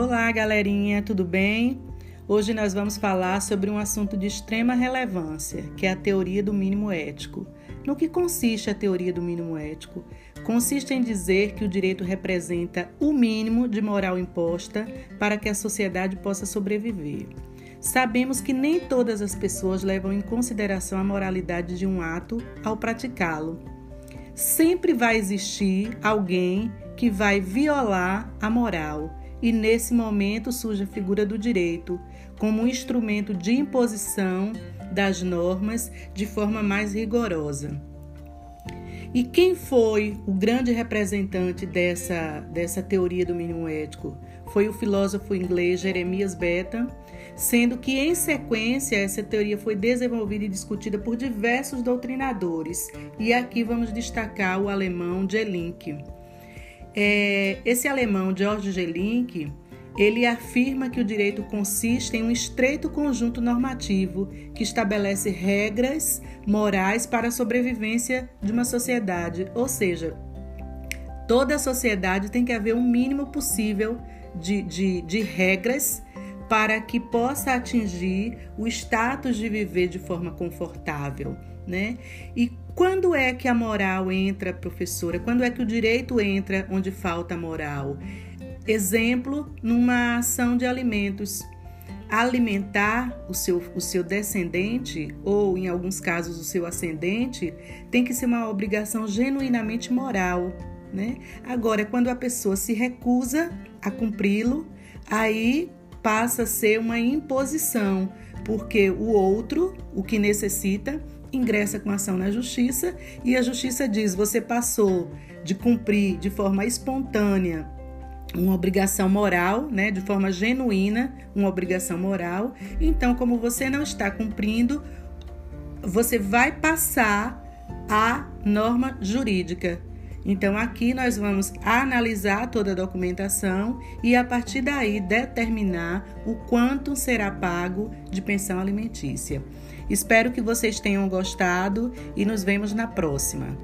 Olá, galerinha, tudo bem? Hoje nós vamos falar sobre um assunto de extrema relevância, que é a teoria do mínimo ético. No que consiste a teoria do mínimo ético? Consiste em dizer que o direito representa o mínimo de moral imposta para que a sociedade possa sobreviver. Sabemos que nem todas as pessoas levam em consideração a moralidade de um ato ao praticá-lo. Sempre vai existir alguém que vai violar a moral, e nesse momento surge a figura do direito como um instrumento de imposição das normas de forma mais rigorosa. E quem foi o grande representante dessa, dessa teoria do mínimo ético? Foi o filósofo inglês Jeremias Bentham, sendo que em sequência essa teoria foi desenvolvida e discutida por diversos doutrinadores. E aqui vamos destacar o alemão Jelink. É, esse alemão George Jelink ele afirma que o direito consiste em um estreito conjunto normativo que estabelece regras morais para a sobrevivência de uma sociedade, ou seja, toda a sociedade tem que haver um mínimo possível de, de, de regras para que possa atingir o status de viver de forma confortável, né? E quando é que a moral entra, professora? Quando é que o direito entra onde falta moral? Exemplo, numa ação de alimentos. Alimentar o seu, o seu descendente, ou em alguns casos o seu ascendente, tem que ser uma obrigação genuinamente moral. Né? Agora, quando a pessoa se recusa a cumpri-lo, aí passa a ser uma imposição, porque o outro, o que necessita, ingressa com ação na justiça e a justiça diz: você passou de cumprir de forma espontânea uma obrigação moral, né, de forma genuína, uma obrigação moral. Então, como você não está cumprindo, você vai passar a norma jurídica. Então, aqui nós vamos analisar toda a documentação e, a partir daí, determinar o quanto será pago de pensão alimentícia. Espero que vocês tenham gostado e nos vemos na próxima.